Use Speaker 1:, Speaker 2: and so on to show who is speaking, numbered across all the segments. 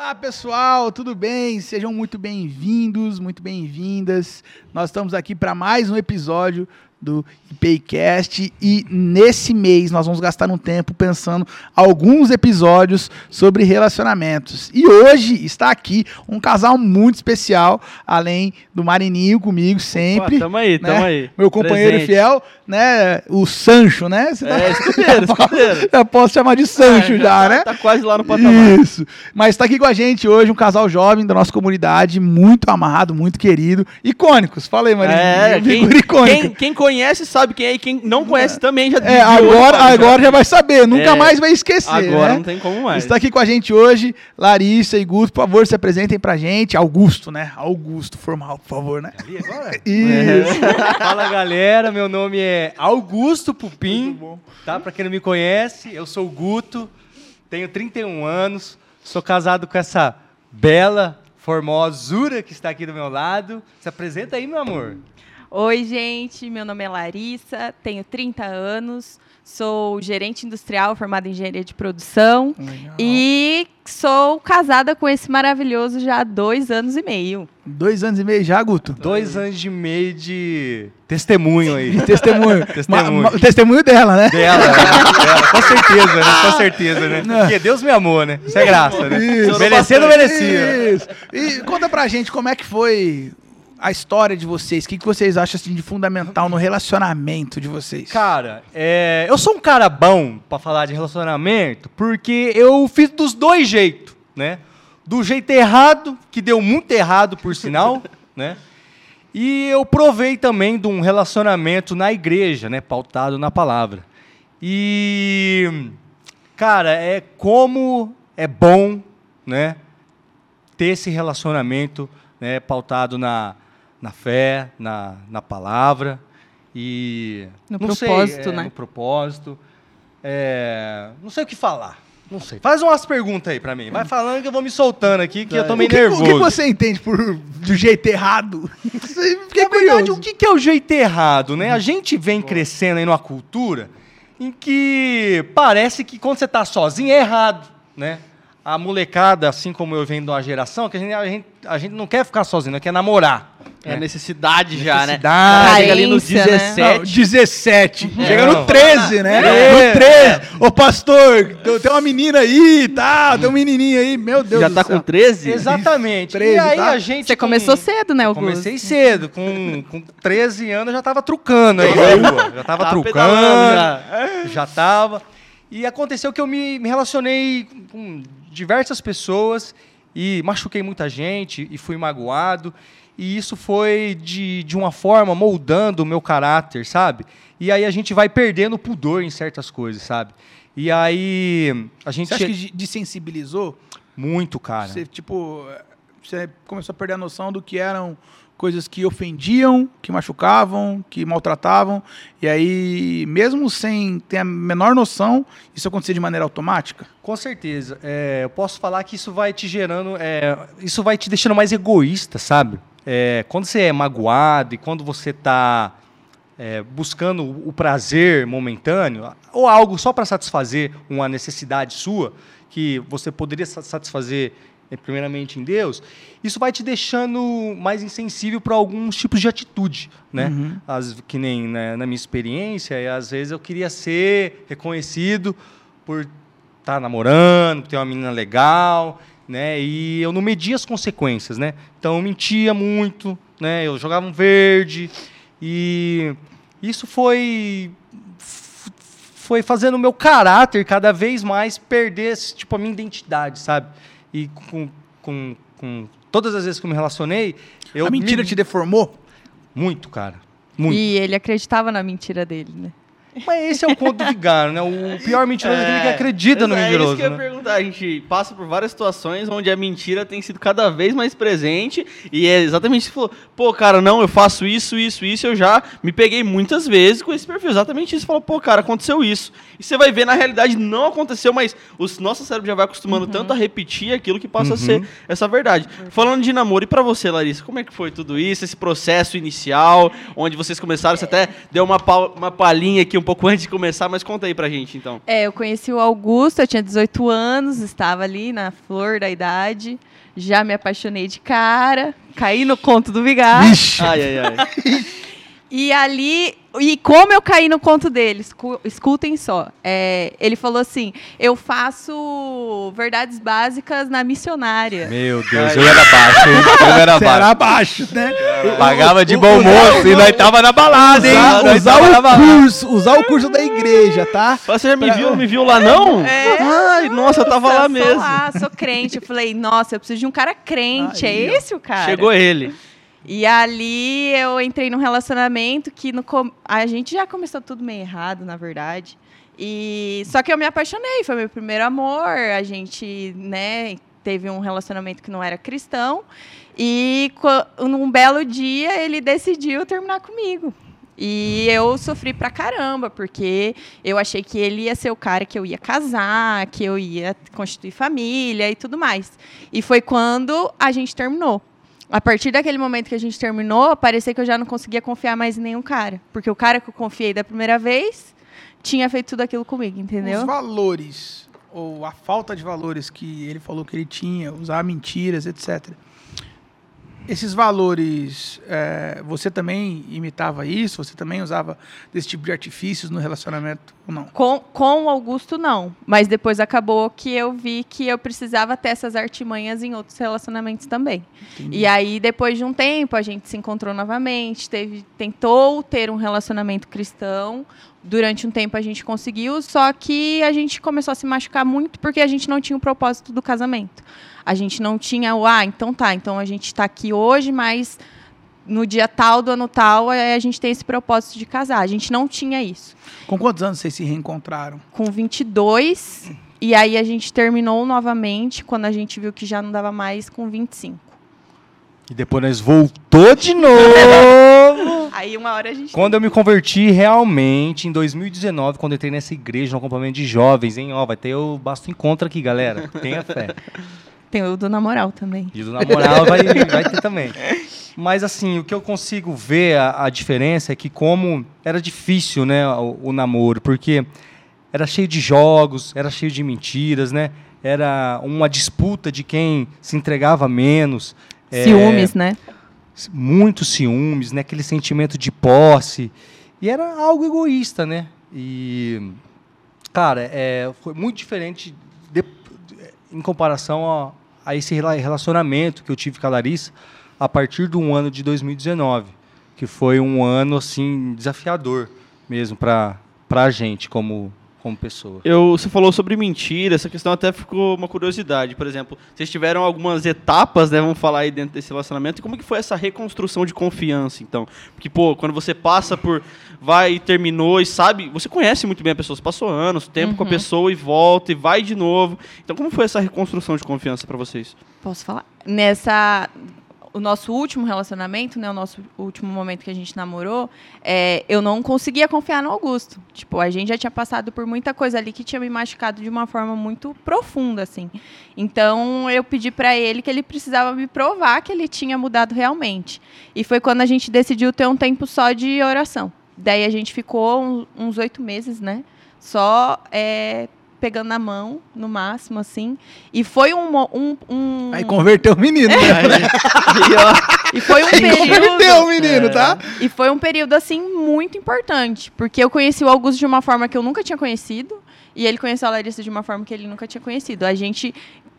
Speaker 1: Olá pessoal, tudo bem? Sejam muito bem-vindos, muito bem-vindas. Nós estamos aqui para mais um episódio do IPCast e nesse mês nós vamos gastar um tempo pensando alguns episódios sobre relacionamentos. E hoje está aqui um casal muito especial, além do Marininho comigo sempre. Opa,
Speaker 2: tamo aí,
Speaker 1: né?
Speaker 2: tamo aí.
Speaker 1: Meu companheiro Presente. fiel, né? O Sancho, né?
Speaker 2: Você é, tá... escudeiro, escudeiro.
Speaker 1: Eu posso chamar de Sancho é, já,
Speaker 2: tá,
Speaker 1: né?
Speaker 2: Tá quase lá no patamar.
Speaker 1: Isso. Mas está aqui com a gente hoje um casal jovem da nossa comunidade, muito amado, muito querido. Icônicos. Fala aí, Marininho.
Speaker 2: É, quem, quem, quem conhece sabe quem é e quem não conhece é. também já
Speaker 1: É, agora, agora já vai saber, nunca é, mais vai esquecer.
Speaker 2: Agora
Speaker 1: né?
Speaker 2: não tem como mais.
Speaker 1: Está aqui com a gente hoje, Larissa e Guto, por favor, se apresentem pra gente. Augusto, né? Augusto, formal, por favor, né?
Speaker 2: Ali agora?
Speaker 1: Isso.
Speaker 2: Fala galera, meu nome é Augusto Pupim, tá? Pra quem não me conhece, eu sou o Guto, tenho 31 anos, sou casado com essa bela formosura que está aqui do meu lado. Se apresenta aí, meu amor.
Speaker 3: Oi, gente. Meu nome é Larissa, tenho 30 anos, sou gerente industrial formada em engenharia de produção Legal. e sou casada com esse maravilhoso já há dois anos e meio.
Speaker 1: Dois anos e meio já, Guto?
Speaker 2: Dois anos e meio de testemunho aí.
Speaker 1: testemunho. testemunho. Ma, ma, testemunho dela, né?
Speaker 2: Dela, dela, com certeza, né? Com certeza, né? Não. Porque Deus me amou, né? Isso é graça, né? Isso. Merecer não merecia.
Speaker 1: Isso. E conta pra gente como é que foi a história de vocês? O que, que vocês acham assim, de fundamental no relacionamento de vocês?
Speaker 2: Cara, é, eu sou um cara bom para falar de relacionamento porque eu fiz dos dois jeitos, né? Do jeito errado, que deu muito errado, por sinal, né? E eu provei também de um relacionamento na igreja, né? Pautado na palavra. E, cara, é como é bom, né? Ter esse relacionamento né, pautado na, na fé, na, na palavra e
Speaker 3: no propósito,
Speaker 2: sei, é,
Speaker 3: né?
Speaker 2: No propósito. É, não sei o que falar. Não sei. Faz umas perguntas aí pra mim. Vai falando que eu vou me soltando aqui, que eu tô meio
Speaker 1: o que,
Speaker 2: nervoso.
Speaker 1: O que você entende por do jeito errado?
Speaker 2: Fiquei Na verdade, curioso. o que, que é o jeito errado, né? A gente vem crescendo aí numa cultura em que parece que quando você tá sozinho é errado, né? A molecada, assim como eu venho de uma geração, que a gente, a gente, a gente não quer ficar sozinho, quer namorar.
Speaker 4: É, necessidade, necessidade já, né?
Speaker 2: Necessidade.
Speaker 4: Chega ali no 17.
Speaker 1: Né? Não, 17. É. Chega no 13, né? É. No 13. Ô, pastor, tem uma menina aí e tá, tal, tem um menininho aí, meu Deus
Speaker 4: Já tá
Speaker 1: céu.
Speaker 4: com 13?
Speaker 2: Exatamente. 13, e aí tá? a gente...
Speaker 3: Você com... começou cedo, né,
Speaker 2: Augusto? Comecei cedo. Com, com 13 anos já tava trucando aí Já tava, tava trucando. Já. já tava. E aconteceu que eu me, me relacionei com diversas pessoas e machuquei muita gente e fui magoado. E isso foi de, de uma forma moldando o meu caráter, sabe? E aí a gente vai perdendo pudor em certas coisas, sabe? E aí a gente.
Speaker 1: Você acha que desensibilizou?
Speaker 2: Muito, cara.
Speaker 1: Você, tipo, você começou a perder a noção do que eram coisas que ofendiam, que machucavam, que maltratavam. E aí, mesmo sem ter a menor noção, isso acontecia de maneira automática?
Speaker 2: Com certeza. É, eu posso falar que isso vai te gerando. É, isso vai te deixando mais egoísta, sabe? É, quando você é magoado e quando você está é, buscando o prazer momentâneo, ou algo só para satisfazer uma necessidade sua, que você poderia satisfazer é, primeiramente em Deus, isso vai te deixando mais insensível para alguns tipos de atitude, né? Uhum. As, que nem né, na minha experiência, e às vezes eu queria ser reconhecido por estar tá namorando, ter uma menina legal, né? E eu não media as consequências, né? Então eu mentia muito, né? Eu jogava um verde e isso foi foi fazendo o meu caráter cada vez mais perder tipo a minha identidade, sabe? E com, com, com todas as vezes que eu me relacionei, eu
Speaker 1: a mentira
Speaker 2: me...
Speaker 1: te deformou
Speaker 2: muito, cara. Muito.
Speaker 3: E ele acreditava na mentira dele, né?
Speaker 2: Mas esse é o conto do vigário, né? O pior mentiroso é, aquele que acredita no mentiroso. É
Speaker 4: isso que eu
Speaker 2: né?
Speaker 4: A gente passa por várias situações onde a mentira tem sido cada vez mais presente. E é exatamente isso que falou. Pô, cara, não, eu faço isso, isso, isso. Eu já me peguei muitas vezes com esse perfil. Exatamente isso. Falou, pô, cara, aconteceu isso. E você vai ver, na realidade, não aconteceu, mas o nosso cérebro já vai acostumando uhum. tanto a repetir aquilo que passa uhum. a ser essa verdade. Uhum. Falando de namoro, e para você, Larissa, como é que foi tudo isso? Esse processo inicial, onde vocês começaram, você até deu uma, uma palhinha aqui um pouco antes de começar, mas conta aí pra gente, então.
Speaker 3: É, eu conheci o Augusto, eu tinha 18 anos anos, estava ali na flor da idade. Já me apaixonei de cara, caí no conto do Vigar.
Speaker 1: Vixe.
Speaker 4: Ai, ai, ai.
Speaker 3: E ali, e como eu caí no conto dele, escu- escutem só. É, ele falou assim: eu faço verdades básicas na missionária.
Speaker 2: Meu Deus, eu era baixo? Eu era
Speaker 1: Você era
Speaker 2: baixo.
Speaker 1: né?
Speaker 2: Pagava de bom moço e nós tava na balada, hein?
Speaker 1: Usar, usar o
Speaker 2: balada.
Speaker 1: curso, usar o curso da igreja, tá?
Speaker 4: Você já me viu? Não me viu lá, não?
Speaker 3: É.
Speaker 4: Ai, nossa, eu tava lá
Speaker 3: sou
Speaker 4: mesmo.
Speaker 3: lá, sou crente. Eu falei, nossa, eu preciso de um cara crente.
Speaker 1: Aí,
Speaker 3: é
Speaker 1: ó.
Speaker 3: esse o cara.
Speaker 4: Chegou ele.
Speaker 3: E ali eu entrei num relacionamento que no com- a gente já começou tudo meio errado, na verdade. E só que eu me apaixonei, foi meu primeiro amor. A gente, né, teve um relacionamento que não era cristão. E num belo dia ele decidiu terminar comigo. E eu sofri pra caramba, porque eu achei que ele ia ser o cara que eu ia casar, que eu ia constituir família e tudo mais. E foi quando a gente terminou. A partir daquele momento que a gente terminou, parecia que eu já não conseguia confiar mais em nenhum cara. Porque o cara que eu confiei da primeira vez tinha feito tudo aquilo comigo, entendeu?
Speaker 1: Os valores, ou a falta de valores que ele falou que ele tinha, usar mentiras, etc. Esses valores, é, você também imitava isso? Você também usava desse tipo de artifícios no relacionamento ou não?
Speaker 3: Com, com o Augusto, não. Mas depois acabou que eu vi que eu precisava ter essas artimanhas em outros relacionamentos também. E aí, depois de um tempo, a gente se encontrou novamente, teve, tentou ter um relacionamento cristão. Durante um tempo a gente conseguiu, só que a gente começou a se machucar muito porque a gente não tinha o propósito do casamento. A gente não tinha o, ah, então tá, então a gente está aqui hoje, mas no dia tal do ano tal eh, a gente tem esse propósito de casar. A gente não tinha isso
Speaker 1: Com quantos anos vocês se reencontraram?
Speaker 3: com 22 e aí a gente terminou novamente quando a gente viu que já não dava mais com 25.
Speaker 2: E depois nós voltou de novo.
Speaker 3: Aí uma hora a gente
Speaker 2: Quando eu me converti realmente, em 2019, quando eu entrei nessa igreja, no acampamento de jovens, hein? Ó, vai ter o Basto Encontro aqui, galera. Tenha fé.
Speaker 3: tem o do namoral também.
Speaker 2: E do namoral vai, vai ter também. Mas assim, o que eu consigo ver a, a diferença é que como era difícil, né, o, o namoro, porque era cheio de jogos, era cheio de mentiras, né? Era uma disputa de quem se entregava menos. é,
Speaker 3: Ciúmes, né?
Speaker 2: muito ciúmes, né? Aquele sentimento de posse. E era algo egoísta, né? E, cara, é, foi muito diferente de- em comparação a, esse rela- relacionamento que eu tive com a Larissa a partir do ano de 2019, que foi um ano, assim, desafiador mesmo para a gente como, como pessoa.
Speaker 4: Eu, você falou sobre mentira, essa questão até ficou uma curiosidade. Por exemplo, vocês tiveram algumas etapas, né, vamos falar aí dentro desse relacionamento, e como que foi essa reconstrução de confiança, então? Porque, pô, quando você passa por, vai e terminou e sabe, você conhece muito bem a pessoa, você passou anos, tempo com a
Speaker 3: Uhum.
Speaker 4: pessoa e volta e vai de novo. Então, como foi essa reconstrução de confiança para vocês?
Speaker 3: Posso falar? Nessa. O nosso último relacionamento, né? O nosso último momento que a gente namorou, é, eu não conseguia confiar no Augusto. Tipo, a gente já tinha passado por muita coisa ali que tinha me machucado de uma forma muito profunda, assim. Então, eu pedi pra ele que ele precisava me provar que ele tinha mudado realmente. E foi quando a gente decidiu ter um tempo só de oração. Daí a gente ficou uns oito meses, né? Só é, pegando na mão, no máximo, assim. E foi um, um, um-
Speaker 1: Aí converteu o menino, né?
Speaker 4: E, ó,
Speaker 3: e foi um
Speaker 1: Converteu
Speaker 3: período.
Speaker 1: o menino, tá?
Speaker 3: E foi um período, assim, muito importante. Porque eu conheci o Augusto de uma forma que eu nunca tinha conhecido. E ele conheceu a Larissa de uma forma que ele nunca tinha conhecido. A gente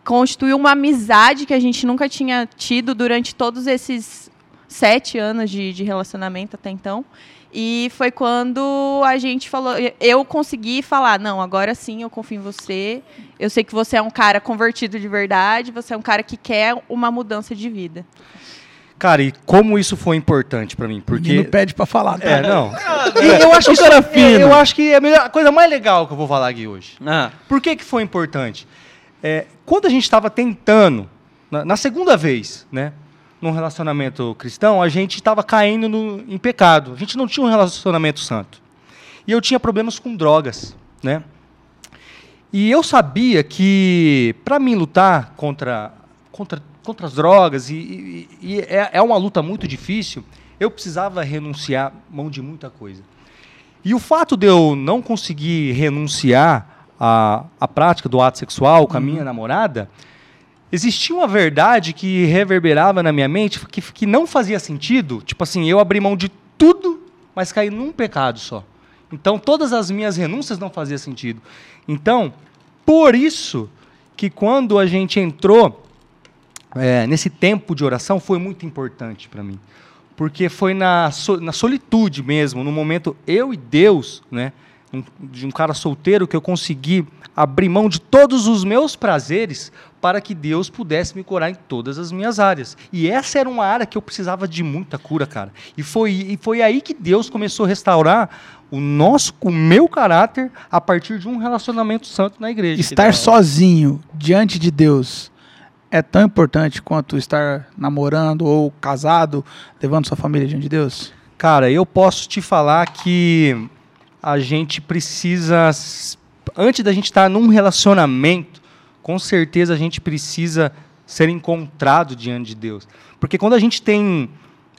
Speaker 3: constituiu uma amizade que a gente nunca tinha tido durante todos esses sete anos de, de relacionamento até então. E foi quando a gente falou, eu consegui falar, não, agora sim eu confio em você. Eu sei que você é um cara convertido de verdade, você é um cara que quer uma mudança de vida.
Speaker 2: Cara, e como isso foi importante para mim? Porque
Speaker 1: menino pede pra falar, tá?
Speaker 2: É, não. E eu acho que isso, é, eu acho que é a, melhor- a coisa mais legal que eu vou falar aqui hoje.
Speaker 4: ah,
Speaker 2: Por que, que foi importante? É, quando a gente estava tentando, na, na segunda vez, né, num relacionamento cristão, a gente estava caindo no- em pecado. A gente não tinha um relacionamento santo. E eu tinha problemas com drogas, né? E eu sabia que para mim lutar contra, contra, contra as drogas, e, e- e é, é uma luta muito difícil, eu precisava renunciar mão de muita coisa. E o fato de eu não conseguir renunciar a, a prática do ato sexual com a minha namorada, existia uma verdade que reverberava na minha mente que, que não fazia sentido. Tipo assim, eu abri mão de tudo, mas caí num pecado só. Então, todas as minhas renúncias não faziam sentido. Então, por isso que quando a gente entrou é, nesse tempo de oração, foi muito importante para mim. Porque foi na, so, na solitude mesmo, no momento eu e Deus, né, um, de um cara solteiro, que eu consegui abrir mão de todos os meus prazeres para que Deus pudesse me curar em todas as minhas áreas. E essa era uma área que eu precisava de muita cura, cara. E foi, e foi aí que Deus começou a restaurar o nosso, o meu caráter a partir de um relacionamento santo na igreja.
Speaker 1: Estar sozinho diante de Deus é tão importante quanto estar namorando ou casado, levando sua família diante de Deus?
Speaker 2: Cara, eu posso te falar que a gente precisa, antes da gente estar num relacionamento, com certeza a gente precisa ser encontrado diante de Deus. Porque quando a gente tem,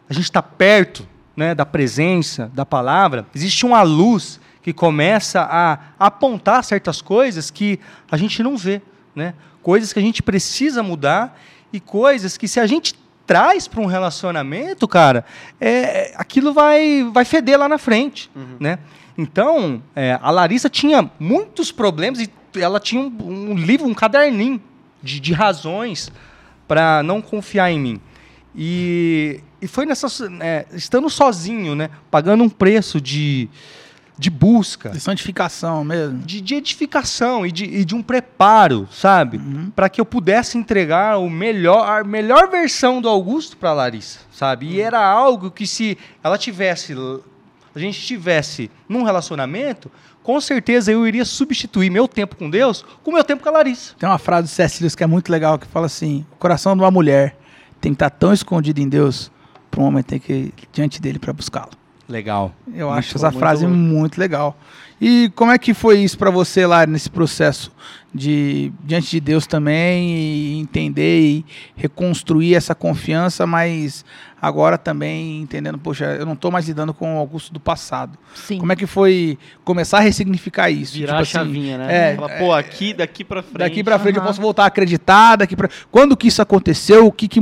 Speaker 2: a gente está perto né, da presença, da palavra, existe uma luz que começa a apontar certas coisas que a gente não vê. Né? Coisas que a gente precisa mudar e coisas que, se a gente traz para um relacionamento, cara, é, aquilo vai, vai feder lá na frente. Uhum. Né? Então, é, a Larissa tinha muitos problemas e ela tinha um, um livro, um caderninho de, de razões para não confiar em mim. E, e foi nessa. É, estando sozinho, né? Pagando um preço de, de busca.
Speaker 1: De santificação mesmo.
Speaker 2: De, de edificação e de, e de um preparo, sabe? Uhum. Para que eu pudesse entregar o melhor, a melhor versão do Augusto para Larissa, sabe? E era algo que se ela tivesse. A gente estivesse num relacionamento, com certeza eu iria substituir meu tempo com Deus com meu tempo com a Larissa.
Speaker 1: Tem uma frase do C.S. Lewis que é muito legal, que fala assim, o coração de uma mulher tem que estar tão escondido em Deus para um homem ter que ir diante dele para buscá-lo.
Speaker 2: Legal.
Speaker 1: Eu muito acho essa frase muito, muito legal. E como é que foi isso para você lá nesse processo de diante de Deus também e entender e reconstruir essa confiança, mas agora também entendendo, poxa, eu não estou mais lidando com o Augusto do passado.
Speaker 3: Sim.
Speaker 1: Como é que foi começar a ressignificar isso?
Speaker 4: Virar tipo a assim, chavinha, né?
Speaker 1: É,
Speaker 4: Falar, pô, aqui, daqui para frente.
Speaker 1: Daqui para frente uhum. eu posso voltar a acreditar, daqui para Quando que isso aconteceu? O que que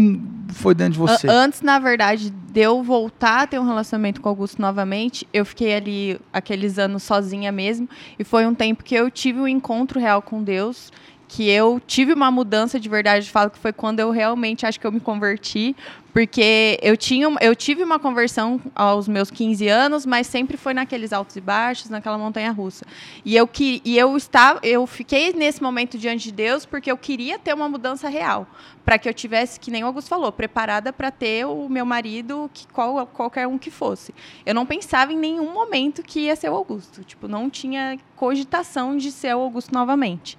Speaker 1: foi dentro de você?
Speaker 3: Antes, na verdade, de eu voltar a ter um relacionamento com o Augusto novamente, eu fiquei ali aqueles anos sozinha mesmo. E foi um tempo que eu tive um encontro real com Deus que eu tive uma mudança de verdade, falo que foi quando eu realmente acho que eu me converti, porque eu tinha eu tive uma conversão aos meus 15 anos, mas sempre foi naqueles altos e baixos, naquela montanha russa. E eu que e eu estava eu fiquei nesse momento diante de Deus porque eu queria ter uma mudança real, para que eu tivesse que nem o Augusto falou, preparada para ter o meu marido que qual, qualquer um que fosse. Eu não pensava em nenhum momento que ia ser o Augusto, tipo, não tinha cogitação de ser o Augusto novamente.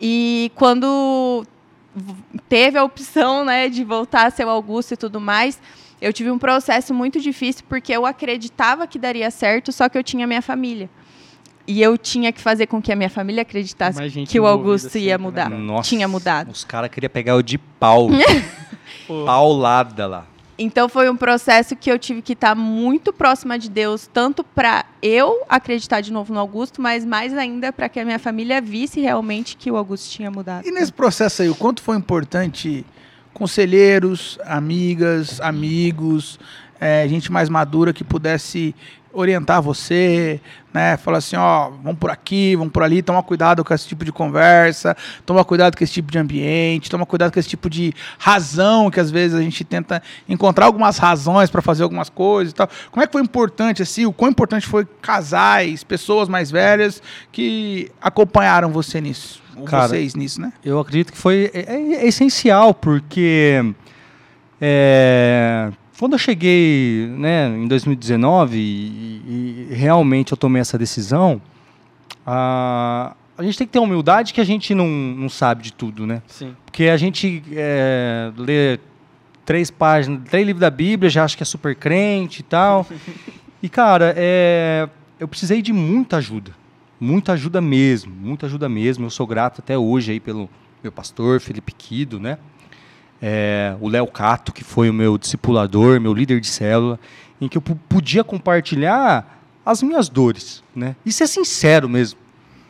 Speaker 3: E quando teve a opção né, de voltar a ser o Augusto e tudo mais, eu tive um processo muito difícil porque eu acreditava que daria certo, só que eu tinha minha família. E eu tinha que fazer com que a minha família acreditasse que o Augusto ia né? mudar.
Speaker 2: Nossa,
Speaker 3: tinha mudado.
Speaker 2: Os caras queriam pegar o de pau. Paulada lá.
Speaker 3: Então foi um processo que eu tive que estar muito próxima de Deus, tanto para eu acreditar de novo no Augusto, mas mais ainda para que a minha família visse realmente que o Augusto tinha mudado.
Speaker 1: E nesse processo aí, o quanto foi importante conselheiros, amigas, amigos, é, gente mais madura que pudesse orientar você, né? Falar assim, ó, vamos por aqui, vamos por ali, toma cuidado com esse tipo de conversa, toma cuidado com esse tipo de ambiente, toma cuidado com esse tipo de razão que às vezes a gente tenta encontrar algumas razões para fazer algumas coisas e tal. Como é que foi importante assim? O quão importante foi casais, pessoas mais velhas que acompanharam você nisso? Ou Cara, vocês nisso, né?
Speaker 2: Eu acredito que foi é, é, é essencial porque é, quando eu cheguei né, em 2019 e, e, realmente eu tomei essa decisão, a, a gente tem que ter humildade que a gente não, não sabe de tudo, né?
Speaker 4: Sim.
Speaker 2: Porque a gente é, lê três páginas, três livros da Bíblia, já acha que é super crente e tal. e, cara, é, eu precisei de muita ajuda. Muita ajuda mesmo, muita ajuda mesmo. Eu sou grato até hoje aí pelo meu pastor, Felipe Quido, né? É, o Léo Cato, que foi o meu discipulador, meu líder de célula, em que eu podia compartilhar as minhas dores, né? E ser sincero mesmo,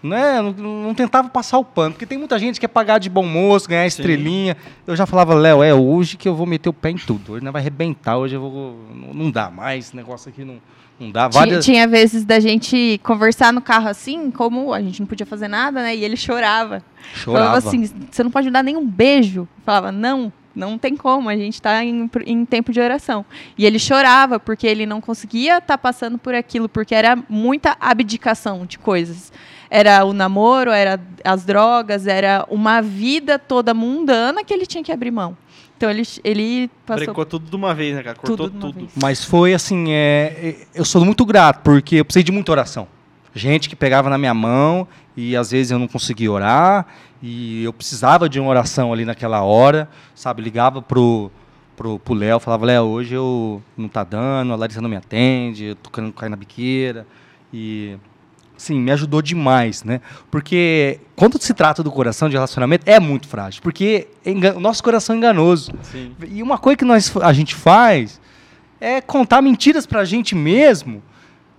Speaker 2: Não, é, não, não tentava passar o pano, porque tem muita gente que quer pagar de bom moço, ganhar estrelinha. Eu já falava, Léo, é hoje que eu vou meter o pé em tudo. Hoje não vai arrebentar, hoje eu vou. Não, não dá mais, esse negócio aqui não, não dá.
Speaker 3: Tinha,
Speaker 2: Várias...
Speaker 3: tinha vezes da gente conversar no carro assim, como a gente não podia fazer nada, né? E ele chorava.
Speaker 2: Chorava.
Speaker 3: Falava assim, você não pode me dar nenhum beijo. Eu falava, não, não tem como, a gente está em, em tempo de oração. E ele chorava, porque ele não conseguia estar passando por aquilo, porque era muita abdicação de coisas. Era o namoro, era as drogas, era uma vida toda mundana que ele tinha que abrir mão. Então ele, ele passou
Speaker 4: Brecou tudo de uma vez, né, cara? Cortou
Speaker 3: tudo
Speaker 4: tudo.
Speaker 2: Mas foi assim, é, é, eu sou muito grato, porque eu precisei de muita oração. Gente que pegava na minha mão e às vezes eu não conseguia orar e eu precisava de uma oração ali naquela hora, sabe? Ligava pro pro pro Léo, falava, Léo, hoje eu não tá dando, a Larissa não me atende, eu tô querendo cair na biqueira e sim, me ajudou demais, né? Porque quando se trata do coração de relacionamento é muito frágil, porque o nosso coração é enganoso.
Speaker 4: Sim.
Speaker 2: E uma coisa que nós, a gente faz é contar mentiras pra gente mesmo,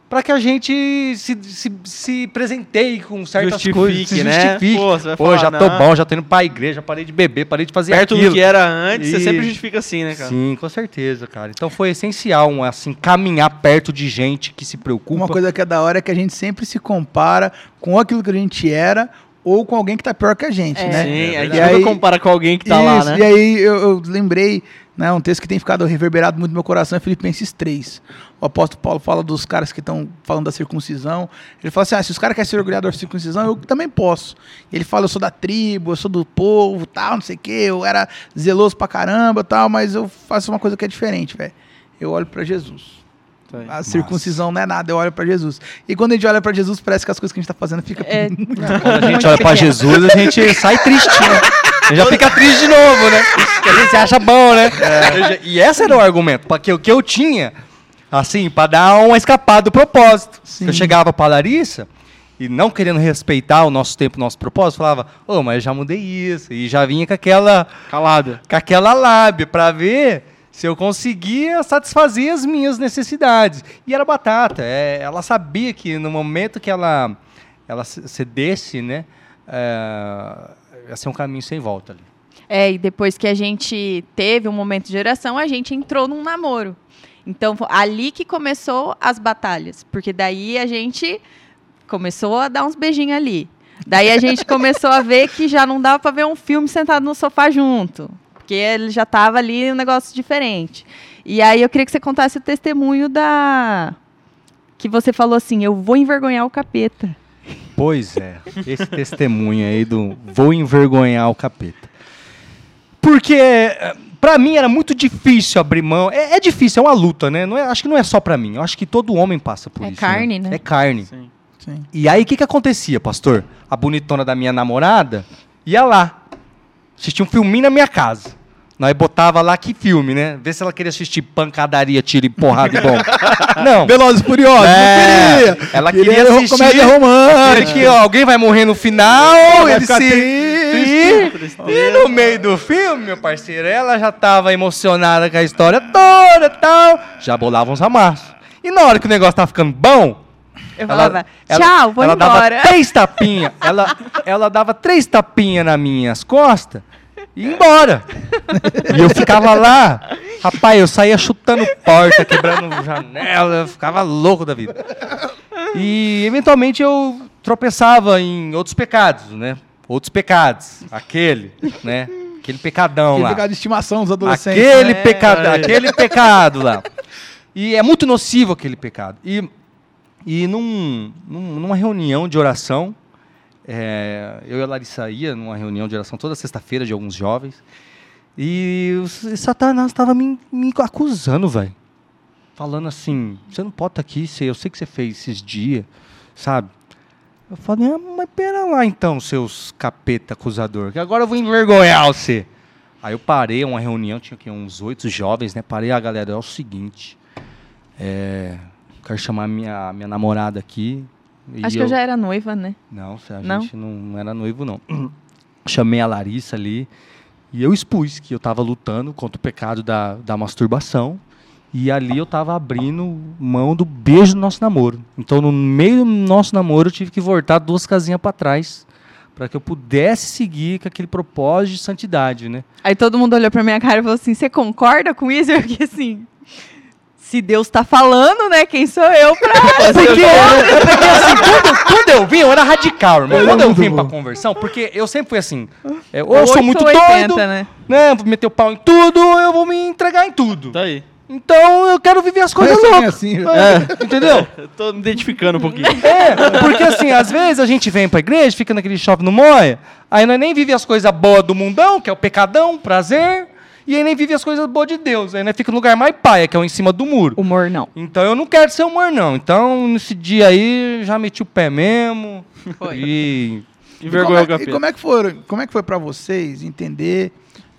Speaker 2: para que a gente se, se, se presenteie com certas
Speaker 4: Justifique,
Speaker 2: coisas, se
Speaker 4: né?
Speaker 2: justifique.
Speaker 4: Pô, você vai
Speaker 2: Pô,
Speaker 4: falar,
Speaker 2: já tô
Speaker 4: não.
Speaker 2: bom, já tô indo pra igreja, parei de beber, parei de fazer
Speaker 4: Perto
Speaker 2: aquilo.
Speaker 4: do que era antes, você
Speaker 2: E-
Speaker 4: sempre justifica assim, né, cara?
Speaker 2: Sim, com certeza, cara. Então foi essencial, um, assim, caminhar perto de gente que se preocupa.
Speaker 1: Uma coisa que é da hora é que a gente sempre se compara com aquilo que a gente era ou com alguém que tá pior que a gente,
Speaker 3: É.
Speaker 1: né?
Speaker 4: Sim,
Speaker 2: É
Speaker 4: a gente nunca
Speaker 1: aí-
Speaker 4: compara com alguém que tá lá,
Speaker 1: Isso,
Speaker 4: né?
Speaker 1: E aí eu, eu lembrei, né, um texto que tem ficado reverberado muito no meu coração é Filipenses 3. O apóstolo Paulo fala dos caras que estão falando da circuncisão. Ele fala assim: ah, se os caras querem ser orgulhados da circuncisão, eu também posso. Ele fala: eu sou da tribo, eu sou do povo, tal, não sei o quê, eu era zeloso pra caramba, tal, mas eu faço uma coisa que é diferente, velho. Eu olho pra Jesus.
Speaker 4: Tá.
Speaker 1: A circuncisão não é nada, eu olho pra Jesus. E quando a gente olha pra Jesus, parece que as coisas que a gente tá fazendo fica
Speaker 3: É,
Speaker 2: Quando a gente olha pra Jesus, a gente sai triste, gente já fica triste de novo, né? Que a gente se acha bom, né? Já- E esse era o argumento, porque o que eu tinha, assim, pra dar uma escapada do propósito.
Speaker 1: Sim.
Speaker 2: Eu chegava pra Larissa e não querendo respeitar o nosso tempo, o nosso propósito, falava, ô, mas eu já mudei isso. E já vinha com aquela,
Speaker 4: Calada.
Speaker 2: com aquela lábia pra ver se eu conseguia satisfazer as minhas necessidades. E era batata. é, ela sabia que no momento que ela, ela cedesse, né, é, ser um caminho sem volta ali.
Speaker 3: É, e depois que a gente teve um momento de oração, a gente entrou num namoro. Então, ali que começou as batalhas. Porque daí a gente começou a dar uns beijinhos ali. Daí a gente começou a ver que já não dava para ver um filme sentado no sofá junto. Porque ele já tava ali um negócio diferente. E aí eu queria que você contasse o testemunho da. Que você falou assim: eu vou envergonhar o capeta.
Speaker 2: Pois é, esse testemunho aí do vou envergonhar o capeta. Porque pra mim era muito difícil abrir mão. É, é difícil, é uma luta, né? Não é- acho que não é só pra mim. Eu acho que todo homem passa por
Speaker 3: É
Speaker 2: isso.
Speaker 3: carne, né?
Speaker 2: É carne.
Speaker 4: Sim.
Speaker 1: Sim.
Speaker 2: E aí o que, que acontecia, pastor? A bonitona da minha namorada ia lá, assistia um filminho na minha casa. Nós botava lá que filme, né? Ver se ela queria assistir pancadaria, tiro e porrada e bom. Não.
Speaker 1: Velozes e Furiosos,
Speaker 2: É,
Speaker 1: não queria.
Speaker 2: ela
Speaker 1: Queria
Speaker 2: queria assistir-
Speaker 1: comédia romântica.
Speaker 2: que ó, alguém vai morrer no final,
Speaker 1: vai
Speaker 2: ele se...
Speaker 1: triste.
Speaker 2: E, e no meio do filme, meu parceiro, ela já tava emocionada com a história toda e tal. Já bolava uns amassos. E na hora que o negócio tava ficando bom,
Speaker 3: Eu falava, tchau,
Speaker 2: ela,
Speaker 3: vou
Speaker 2: ela
Speaker 3: embora.
Speaker 2: dava três tapinhas. ela, ela dava três tapinhas nas minhas costas e ia embora. e eu ficava lá. Rapaz, eu saía chutando porta, quebrando janela, eu ficava louco da vida. E eventualmente eu tropeçava em outros pecados, né? Outros pecados. Aquele, né? Aquele pecadão
Speaker 1: Aquele
Speaker 2: lá.
Speaker 1: pecado de estimação dos adolescentes.
Speaker 2: Aquele,
Speaker 1: né?
Speaker 2: pecado, aquele pecado lá. E é muito nocivo aquele pecado. E, e num, num- numa reunião de oração, é, eu e a Larissa ia numa reunião de oração toda sexta-feira de alguns jovens, e o Satanás estava me, me acusando, velho. Falando assim, você não pode estar aqui, você- eu sei que você fez esses dias, sabe? Eu falei, ah, mas pera lá então, seus capeta acusador, que agora eu vou envergonhar você. Aí eu parei, uma reunião, tinha aqui uns oito jovens, né? Parei, a galera, é o seguinte, é, quero chamar minha, minha namorada aqui. E
Speaker 3: Acho que eu já era noiva, né?
Speaker 2: Não, a
Speaker 3: Não?
Speaker 2: gente não, era noivo, não. Chamei a Larissa ali e eu expus que eu estava lutando contra o pecado da, da masturbação E ali eu tava abrindo mão do beijo do nosso namoro. Então, no meio do nosso namoro, eu tive que voltar duas casinhas para trás para que eu pudesse seguir com aquele propósito de santidade, né?
Speaker 3: Aí todo mundo olhou pra minha cara e falou assim: Você concorda com isso? Eu fiquei assim. Se Deus tá falando, né? Quem sou eu pra.
Speaker 2: Porque, porque assim, quando, quando eu vim, eu era radical, irmão.
Speaker 1: É
Speaker 2: Quando eu vim pra conversão, porque eu sempre fui assim. é, ou eu sou
Speaker 3: 8
Speaker 2: muito
Speaker 3: ou 80,
Speaker 2: doido,
Speaker 3: né?
Speaker 2: né? Vou meter o pau em tudo, ou eu vou me entregar em tudo.
Speaker 4: Tá aí.
Speaker 2: Então eu quero viver as coisas loucas.
Speaker 1: assim,
Speaker 2: É, entendeu?
Speaker 4: Eu tô me identificando um pouquinho.
Speaker 2: É, porque assim, às vezes a gente vem pra igreja, fica naquele shopping no Moia, aí nós nem vive as coisas boas do mundão, que é o pecadão, prazer, e aí nem vive as coisas boas de Deus. Aí nós fica no lugar mais paia, que é o em cima do muro.
Speaker 3: Humor não.
Speaker 2: Então eu não quero ser humor, não. Então, nesse dia aí, já meti o pé mesmo.
Speaker 3: Foi.
Speaker 2: E.
Speaker 4: Envergonhou o
Speaker 1: e como, é, e
Speaker 4: capeta.
Speaker 1: como é que foi, como é que foi para vocês entender?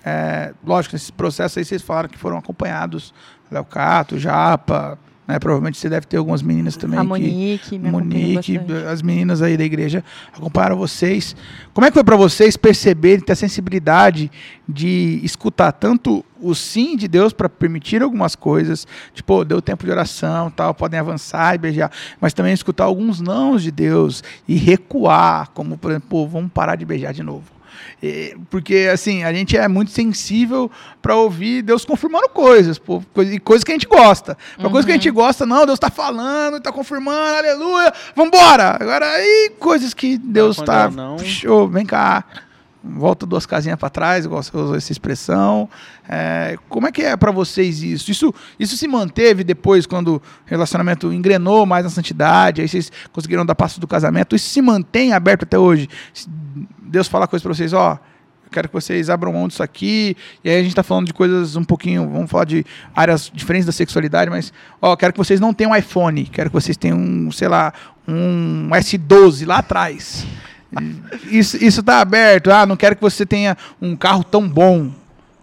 Speaker 1: é, lógico, nesse processo aí vocês falaram que foram acompanhados, Léo Cato, Japa, né? Provavelmente você deve ter algumas meninas também
Speaker 3: A
Speaker 1: que
Speaker 3: Monique, me
Speaker 1: Monique, as meninas aí da igreja acompanharam vocês. Como é que foi para vocês perceberem, ter a sensibilidade de escutar tanto o sim de Deus para permitir algumas coisas, tipo, deu tempo de oração, tal, podem avançar e beijar, mas também escutar alguns nãos de Deus e recuar, como por exemplo, pô, vamos parar de beijar de novo. E- porque assim, a gente é muito sensível para ouvir Deus confirmando coisas, pô, coisa- e coisas que a gente gosta. Pra coisa que a gente gosta, não, Deus tá falando, tá confirmando, aleluia, vambora. Agora aí, coisas que Deus tá.
Speaker 4: é não.
Speaker 1: Show, vem cá. Volta duas casinhas para trás, igual você usou essa expressão. É, como é que é para vocês isso? isso? Isso se manteve depois, quando o relacionamento engrenou mais na santidade, aí vocês conseguiram dar passo do casamento? Isso se mantém aberto até hoje? Deus fala coisa para vocês, ó, eu quero que vocês abram mão disso aqui, e aí a gente está falando de coisas um pouquinho, vamos falar de áreas diferentes da sexualidade, mas, ó, quero que vocês não tenham um iPhone, quero que vocês tenham, um, sei lá, um S12 lá atrás. Isso, isso tá aberto. Ah, não quero que você tenha um carro tão bom.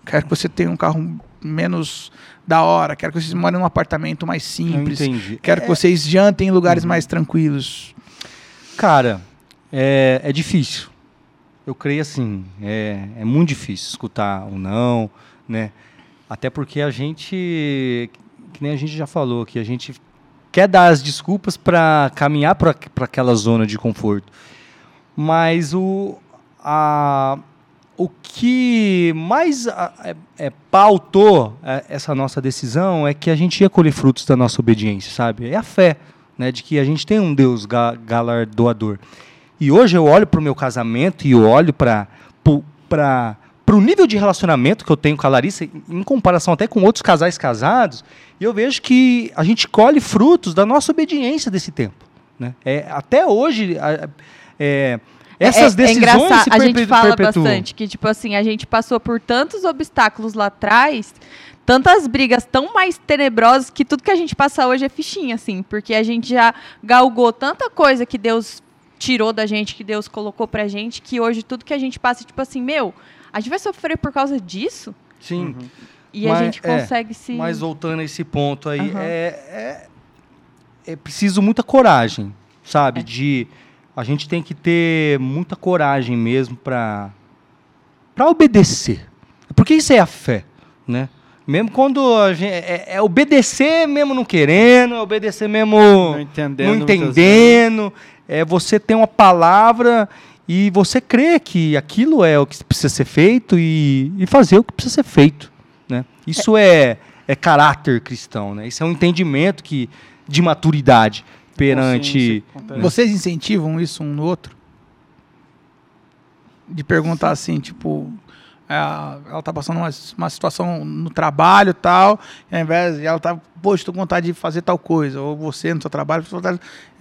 Speaker 1: Quero que você tenha um carro menos da hora. Quero que vocês morem num apartamento mais simples.
Speaker 2: entendi.
Speaker 1: Quero que vocês jantem em lugares mais tranquilos.
Speaker 2: Cara, é, é difícil. Eu creio assim, é, é muito difícil escutar o não, né? Até porque a gente, que nem a gente já falou, que a gente quer dar as desculpas para caminhar para aquela zona de conforto. Mas o, a, o que mais a- é, é, pautou é, essa nossa decisão é que a gente ia colher frutos da nossa obediência, sabe? É a fé, né? De que a gente tem um Deus ga- galardoador. E hoje eu olho para o meu casamento e eu olho para o nível de relacionamento que eu tenho com a Larissa, em comparação até com outros casais casados, e eu vejo que a gente colhe frutos da nossa obediência desse tempo. Né? É, até hoje, a- é, essas
Speaker 3: é,
Speaker 2: decisões
Speaker 3: é engraçado, a gente fala
Speaker 2: perpetuam.
Speaker 3: bastante que tipo assim a gente passou por tantos obstáculos lá atrás tantas brigas tão mais tenebrosas que tudo que a gente passa hoje é fichinha assim porque a gente já galgou tanta coisa que Deus tirou da gente que Deus colocou pra gente que hoje tudo que a gente passa é tipo assim meu a gente vai sofrer por causa disso
Speaker 2: Sim.
Speaker 3: e a
Speaker 2: Mas-
Speaker 3: gente
Speaker 2: é,
Speaker 3: consegue se
Speaker 2: Mas voltando a esse ponto aí,
Speaker 3: Aham.
Speaker 2: é, é, é preciso muita coragem, sabe?
Speaker 3: É.
Speaker 2: De a gente tem que ter muita coragem mesmo para para obedecer, porque isso é a fé, né? Mesmo quando a gente, é, é obedecer mesmo não querendo, é obedecer mesmo
Speaker 4: Não entendendo.
Speaker 2: não entendendo, é você ter uma palavra e você crê que aquilo é o que precisa ser feito e, e fazer o que precisa ser feito, né? Isso é, é caráter cristão, né? Isso é um entendimento que de maturidade perante
Speaker 4: acontece.
Speaker 1: Vocês incentivam isso um no outro? De perguntar assim, tipo, é, ela tá passando uma, uma situação no trabalho e tal, e ao invés de ela tá, poxa, tô com vontade de fazer tal coisa, ou você no seu trabalho,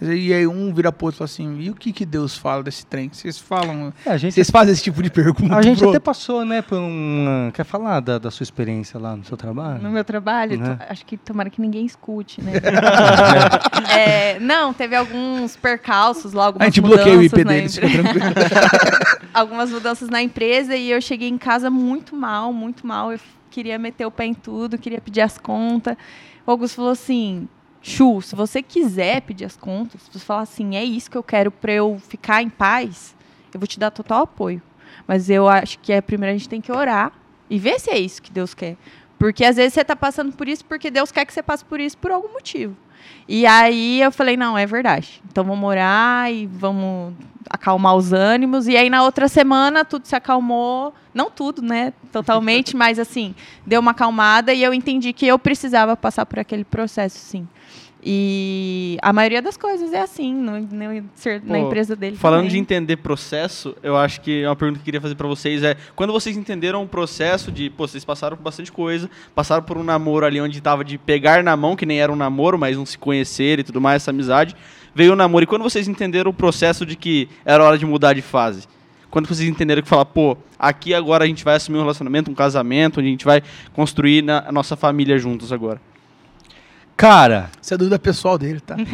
Speaker 1: e aí um vira pro outro e fala assim, e o que que Deus fala desse trem? Vocês falam,
Speaker 2: É, a gente
Speaker 1: vocês fazem esse tipo de pergunta
Speaker 2: a gente
Speaker 1: pro
Speaker 2: até passou, né, por uma quer falar da, da sua experiência lá no seu trabalho?
Speaker 3: No meu trabalho,
Speaker 2: Né?
Speaker 3: acho que tomara que ninguém escute, né? É, não, teve alguns percalços lá, algumas
Speaker 1: A gente bloqueia o IP deles,
Speaker 3: empre-
Speaker 1: fica tranquilo.
Speaker 3: algumas mudanças na empresa e eu cheguei em casa muito mal, muito mal. Eu queria meter o pé em tudo, queria pedir as contas. O Augusto falou assim: Chu, se você quiser pedir as contas, se você falar assim, é isso que eu quero para eu ficar em paz, eu vou te dar total apoio. Mas eu acho que é primeiro a gente tem que orar e ver se é isso que Deus quer. Porque às vezes você tá passando por isso porque Deus quer que você passe por isso por algum motivo. E aí eu falei, não, é verdade. Então vamos orar e vamos acalmar os ânimos. E aí na outra semana tudo se acalmou. Não tudo, né? Totalmente, mas assim, deu uma acalmada e eu entendi que eu precisava passar por aquele processo, sim. E a maioria das coisas é assim, no, no, na
Speaker 4: Pô,
Speaker 3: empresa dele.
Speaker 4: Falando de
Speaker 3: também.
Speaker 4: entender processo, eu acho que uma pergunta que eu queria fazer pra vocês é: quando vocês entenderam o processo de, pô, vocês passaram por bastante coisa, passaram por um namoro ali onde tava de pegar na mão, que nem era um namoro, mas um se conhecer e tudo mais, essa amizade, veio o namoro. E quando vocês entenderam o processo de que era hora de mudar de fase? Quando vocês entenderam que falar, pô, aqui agora a gente vai assumir um relacionamento, um casamento, onde a gente vai construir na, a nossa família juntos agora.
Speaker 2: Cara,
Speaker 1: Isso é dúvida pessoal dele, tá?
Speaker 4: É.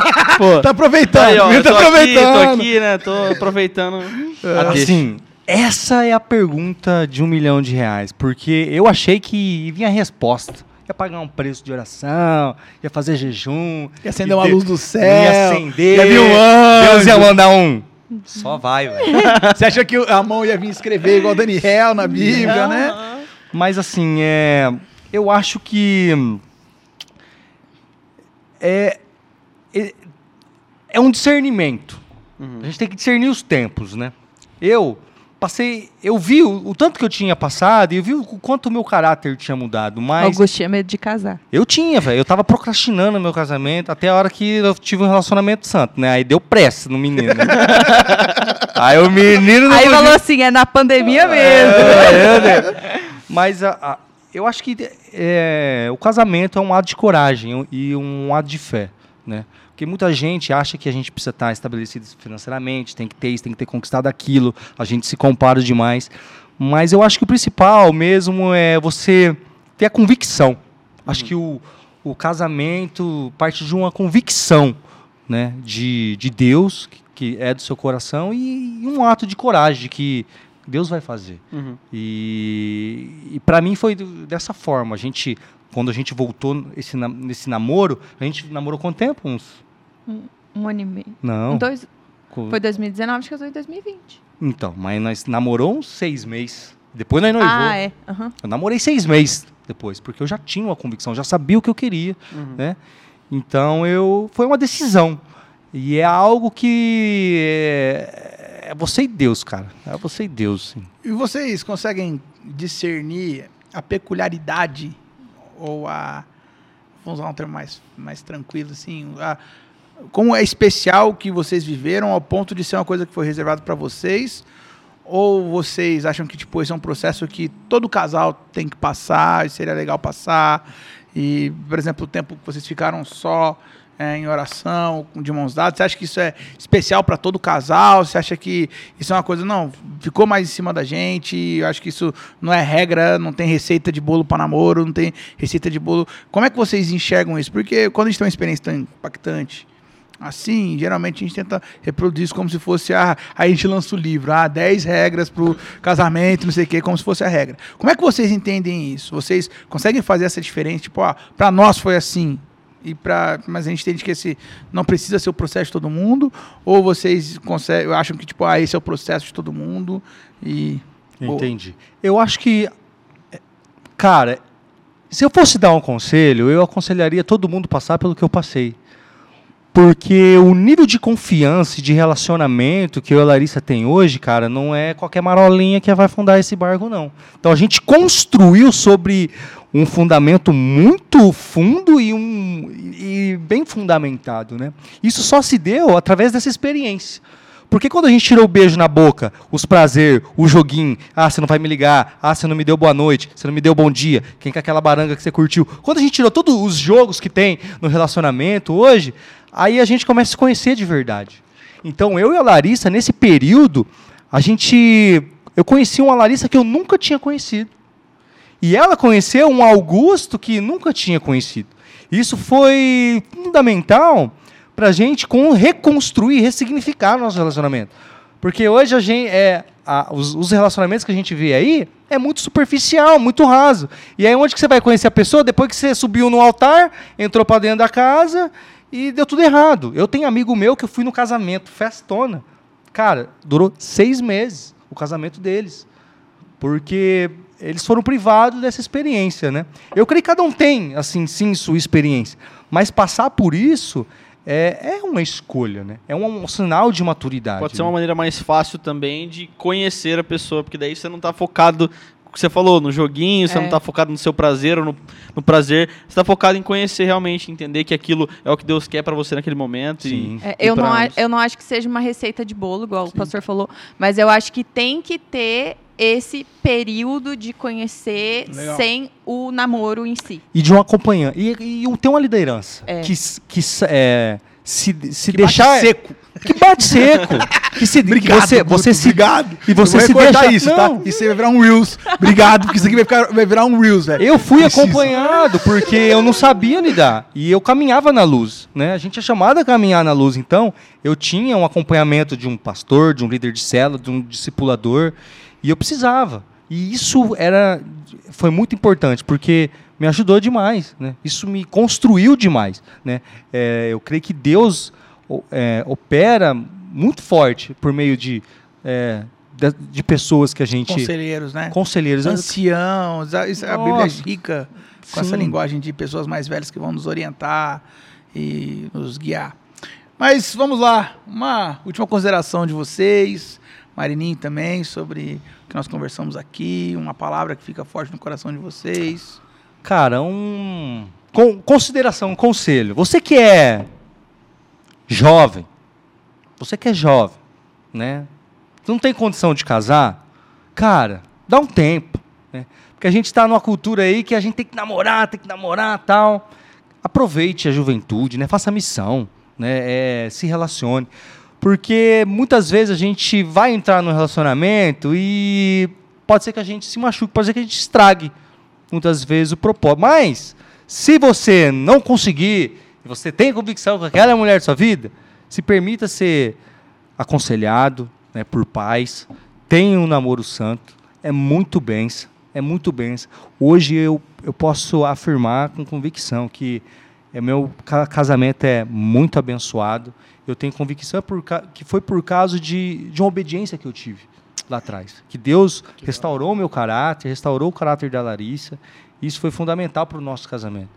Speaker 4: pô,
Speaker 1: Tá aproveitando,
Speaker 4: aí, ó,
Speaker 1: tá
Speaker 4: tô aqui,
Speaker 1: aproveitando.
Speaker 4: tô aqui, né? Tô aproveitando. deixa.
Speaker 2: assim, essa é a pergunta de um milhão de reais. Porque eu achei que vinha a resposta. Ia pagar um preço de oração, ia fazer jejum.
Speaker 1: Ia acender uma luz do céu.
Speaker 2: Ia acender.
Speaker 1: Ia vir um anjo.
Speaker 2: Deus ia mandar um. Só vai, velho.
Speaker 1: Você achou que a mão ia vir escrever igual Daniel na Bíblia, né?
Speaker 2: Mas assim, é, eu acho que é, é, é um discernimento. A gente tem que discernir os tempos, né? Eu passei, eu vi o, o tanto que eu tinha passado e eu vi o quanto o meu caráter tinha mudado, mas
Speaker 3: Augusto tinha medo de casar.
Speaker 2: eu tinha, velho. Eu tava procrastinando meu casamento até a hora que eu tive um relacionamento santo, né? Aí deu pressa no menino. né? Aí o menino não
Speaker 3: Aí
Speaker 2: podia-
Speaker 3: falou assim, é na pandemia mesmo.
Speaker 2: é, né? Mas a- a- eu acho que é, o casamento é um ato de coragem e um ato de fé, né? Porque muita gente acha que a gente precisa estar estabelecido financeiramente, tem que ter isso, tem que ter conquistado aquilo, a gente se compara demais. Mas eu acho que o principal mesmo é você ter a convicção. Acho que o, o casamento parte de uma convicção né, de, de Deus, que, que é do seu coração, e, e um ato de coragem, de que Deus vai fazer.
Speaker 4: Uhum.
Speaker 2: E, e para mim foi dessa forma. A gente, quando a gente voltou esse, nesse namoro, a gente namorou quanto tempo? Uns.
Speaker 3: Um ano e meio.
Speaker 2: Não.
Speaker 3: Dois, foi 2019, acho que casou em 2020.
Speaker 2: Então, mas nós namorou uns seis meses. Depois nós noivou.
Speaker 3: Ah, é. Aham.
Speaker 2: Eu namorei seis meses depois, porque eu já tinha uma convicção, já sabia o que eu queria,
Speaker 4: Uhum.
Speaker 2: né? Então eu foi uma decisão e é algo que é, é você e Deus, cara. É você e Deus. Sim.
Speaker 1: E vocês conseguem discernir a peculiaridade ou a. Vamos usar um termo mais, mais tranquilo, assim. A, como é especial o que vocês viveram ao ponto de ser uma coisa que foi reservada para vocês? Ou vocês acham que tipo, esse é um processo que todo casal tem que passar e seria legal passar? E, por exemplo, o tempo que vocês ficaram só é, em oração, de mãos dadas, você acha que isso é especial para todo casal? Você acha que isso é uma coisa, não, ficou mais em cima da gente? Eu acho que isso não é regra, não tem receita de bolo para namoro, não tem receita de bolo. Como é que vocês enxergam isso? Porque quando a gente tem uma experiência tão impactante, assim, geralmente a gente tenta reproduzir isso como se fosse a. Aí a gente lança o livro, ah, 10 regras pro casamento, não sei o quê, como se fosse a regra. Como é que vocês entendem isso? Vocês conseguem fazer essa diferença? Tipo, ah, pra nós foi assim. E pra, mas a gente entende que esse não precisa ser o processo de todo mundo, ou vocês conseguem, acham que tipo, ah, esse é o processo de todo mundo e.
Speaker 2: Entendi. Eu acho que, é, cara, se eu fosse dar um conselho, eu aconselharia todo mundo passar pelo que eu passei. Porque o nível de confiança e de relacionamento que eu e a Larissa tem hoje, cara, não é qualquer marolinha que vai fundar esse barco, não. Então a gente construiu sobre um fundamento muito fundo e, um, e bem fundamentado, né? Isso só se deu através dessa experiência. Porque quando a gente tirou o beijo na boca, os prazer, o joguinho, ah, você não vai me ligar, ah, você não me deu boa noite, você não me deu bom dia, quem quer aquela baranga que você curtiu. Quando a gente tirou todos os jogos que tem no relacionamento hoje, aí a gente começa a se conhecer de verdade. Então eu e a Larissa, nesse período, a gente. Eu conheci uma Larissa que eu nunca tinha conhecido. E ela conheceu um Augusto que nunca tinha conhecido. Isso foi fundamental para a gente reconstruir, ressignificar nosso relacionamento. Porque hoje a gente é a- os, os relacionamentos que a gente vê aí é muito superficial, muito raso. E aí onde que você vai conhecer a pessoa depois que você subiu no altar, entrou para dentro da casa e deu tudo errado. Eu tenho amigo meu que eu fui no casamento, festona. Cara, durou seis meses o casamento deles. Porque eles foram privados dessa experiência, né? Eu creio que cada um tem, assim, sim, sua experiência. Mas passar por isso é, é uma escolha, né? É um, um sinal de maturidade.
Speaker 4: Pode ser
Speaker 2: né?
Speaker 4: uma maneira mais fácil também de conhecer a pessoa, porque daí você não tá focado, que você falou, no joguinho, você
Speaker 3: É.
Speaker 4: não tá focado no seu prazer ou no, no prazer, você tá focado em conhecer realmente, entender que aquilo é o que Deus quer pra você naquele momento.
Speaker 2: Sim.
Speaker 4: E,
Speaker 3: É,
Speaker 4: e
Speaker 3: eu, não, a- eu não acho que seja uma receita de bolo, igual o pastor falou, mas eu acho que tem que ter esse período de conhecer
Speaker 1: Legal.
Speaker 3: sem o namoro em si.
Speaker 2: E de um acompanhante. E, e ter uma liderança.
Speaker 3: É.
Speaker 2: Que, que é, se, se
Speaker 1: Que
Speaker 2: deixar.
Speaker 1: seco.
Speaker 2: Que bate seco. que se,
Speaker 1: Obrigado,
Speaker 2: você,
Speaker 1: Guto,
Speaker 2: você se.
Speaker 1: obrigado.
Speaker 2: E você se deixa.
Speaker 1: isso,
Speaker 2: Não.
Speaker 1: tá? Isso aí vai virar um Reels. Obrigado, porque isso aqui vai, ficar, vai virar um Reels, velho.
Speaker 2: Eu fui
Speaker 1: Preciso.
Speaker 2: acompanhado porque eu não sabia lidar. E eu caminhava na luz. Né? A gente é chamado a caminhar na luz. Então, eu tinha um acompanhamento de um pastor, de um líder de célula, de um discipulador. E eu precisava. E isso era, foi muito importante, porque me ajudou demais. Né? Isso me construiu demais. Né? É, eu creio que Deus é, opera muito forte por meio de, é, de, de pessoas que a gente.
Speaker 1: Conselheiros, né?
Speaker 2: Conselheiros.
Speaker 1: Anciãos. A, a Bíblia é rica com essa
Speaker 2: Sim.
Speaker 1: linguagem de pessoas mais velhas que vão nos orientar e nos guiar. Mas vamos lá, uma última consideração de vocês, Marininho também, sobre o que nós conversamos aqui, uma palavra que fica forte no coração de vocês.
Speaker 2: Cara, um. con- consideração, um conselho. Você que é jovem, você que é jovem, né? Não tem condição de casar, cara, dá um tempo, né? Porque a gente está numa cultura aí que a gente tem que namorar, tem que namorar tal. Aproveite a juventude, né? Faça missão, né? É, se relacione. Porque muitas vezes a gente vai entrar num relacionamento e pode ser que a gente se machuque, pode ser que a gente estrague muitas vezes o propósito. Mas, se você não conseguir, e você tem convicção que aquela é a mulher de sua vida, se permita ser aconselhado né, por pais, tenha um namoro santo, é muito benção, é muito benção. Hoje eu, eu posso afirmar com convicção que é, meu ca- casamento é muito abençoado, eu tenho convicção por ca- que foi por causa de, de uma obediência que eu tive lá atrás. Que Deus restaurou o meu caráter, restaurou o caráter da Larissa. Isso foi fundamental para o nosso casamento.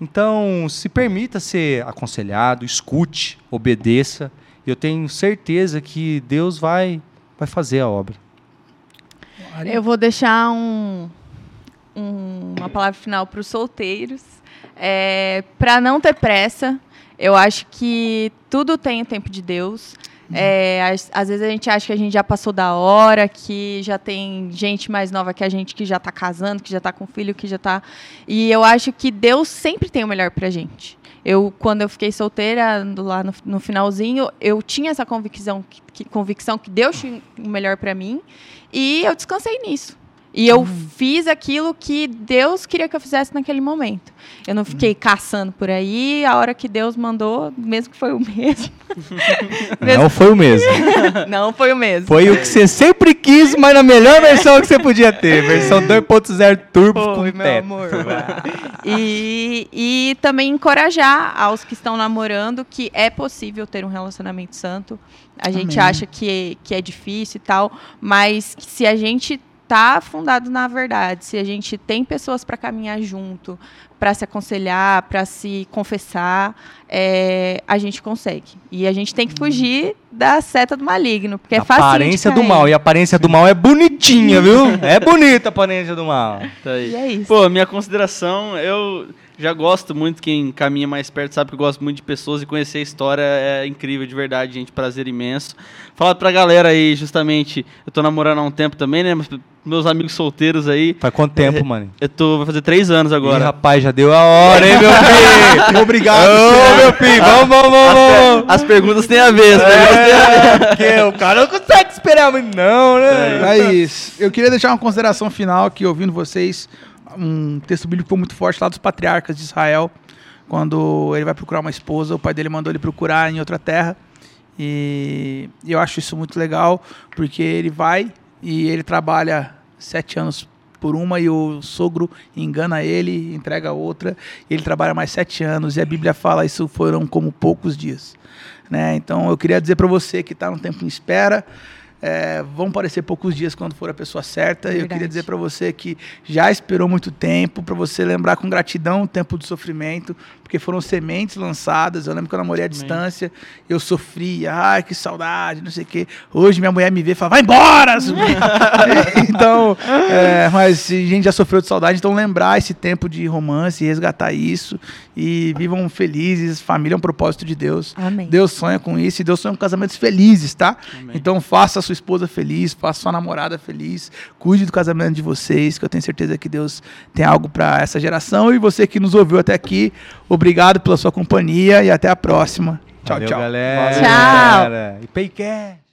Speaker 2: Então, se permita ser aconselhado, escute, obedeça. Eu tenho certeza que Deus vai, vai fazer a obra.
Speaker 3: Eu vou deixar um- um- uma palavra final para os solteiros. para não ter pressa, eu acho que tudo tem o tempo de Deus. É, às, às vezes a gente acha que a gente já passou da hora, que já tem gente mais nova que a gente que já está casando, que já está com filho, que já está. E eu acho que Deus sempre tem o melhor pra gente. Eu, quando eu fiquei solteira, lá no, no finalzinho, eu tinha essa convicção que, que- convicção que Deus tinha o melhor pra mim. E eu descansei nisso. E eu fiz aquilo que Deus queria que eu fizesse naquele momento. Eu não fiquei caçando por aí, a hora que Deus mandou, mesmo que foi o mesmo. Mesmo-
Speaker 2: Não foi o mesmo.
Speaker 3: não foi o mesmo.
Speaker 2: Foi o que você sempre quis, mas na melhor versão que você podia ter. Versão 2.0 Turbo com
Speaker 3: Foi, meu
Speaker 2: teto.
Speaker 3: amor. E, e também encorajar aos que estão namorando que é possível ter um relacionamento santo. A gente
Speaker 1: Amém.
Speaker 3: acha que, que é difícil e tal, mas que se a gente tá fundado na verdade, se a gente tem pessoas para caminhar junto, para se aconselhar, para se confessar, é, a gente consegue. E a gente tem que fugir da seta do maligno, porque é
Speaker 2: a
Speaker 3: fácil.
Speaker 2: aparência do mal. E a aparência do mal é bonitinha, viu? É bonita a aparência do mal.
Speaker 4: Tá aí.
Speaker 3: E é isso.
Speaker 4: Pô, minha consideração, eu já gosto muito, quem caminha mais perto sabe que eu gosto muito de pessoas e conhecer a história é incrível, de verdade, gente, prazer imenso. Falar pra galera aí, justamente, eu tô namorando há um tempo também, né, meus amigos solteiros aí,
Speaker 2: Faz quanto tempo, mano?
Speaker 4: eu tô, vai fazer três anos
Speaker 2: Ih,
Speaker 4: agora.
Speaker 2: rapaz, já deu a hora, hein, meu filho?
Speaker 1: Obrigado.
Speaker 2: Ô, meu filho, vamos, vamos, vamos, vamos.
Speaker 4: As perguntas têm a ver, as perguntas têm a ver.
Speaker 2: É, porque o cara não consegue esperar muito, não, né?
Speaker 1: Mas eu queria deixar uma consideração final aqui, ouvindo vocês, um texto bíblico muito forte lá dos patriarcas de Israel, quando ele vai procurar uma esposa, o pai dele mandou ele procurar em outra terra, e eu acho isso muito legal, porque ele vai e ele trabalha sete anos por uma e o sogro engana ele, entrega outra, ele trabalha mais sete anos, e a Bíblia fala isso foram como poucos dias. Né? Então eu queria dizer para você que está no tempo em espera, é, vão parecer poucos dias quando for a pessoa certa. E eu
Speaker 3: Verdade.
Speaker 1: queria dizer para você que já esperou muito tempo, para você lembrar com gratidão o tempo do sofrimento, porque foram sementes lançadas. Eu lembro que eu namorei à distância, eu sofria, ai que saudade, não sei o quê. Hoje minha mulher me vê e fala, vai embora! então, é, mas a gente já sofreu de saudade, então lembrar esse tempo de romance, resgatar isso e vivam felizes. Família é um propósito de Deus.
Speaker 3: Amém.
Speaker 1: Deus sonha com isso e Deus sonha com casamentos felizes, tá? Então faça a sua esposa feliz, faça sua namorada feliz, cuide do casamento de vocês, que eu tenho certeza que Deus tem algo para essa geração. E você que nos ouviu até aqui, obrigado pela sua companhia e até a próxima. Tchau,
Speaker 2: Valeu,
Speaker 1: tchau.
Speaker 2: galera.
Speaker 3: Tchau.
Speaker 2: Galera. E Paycast.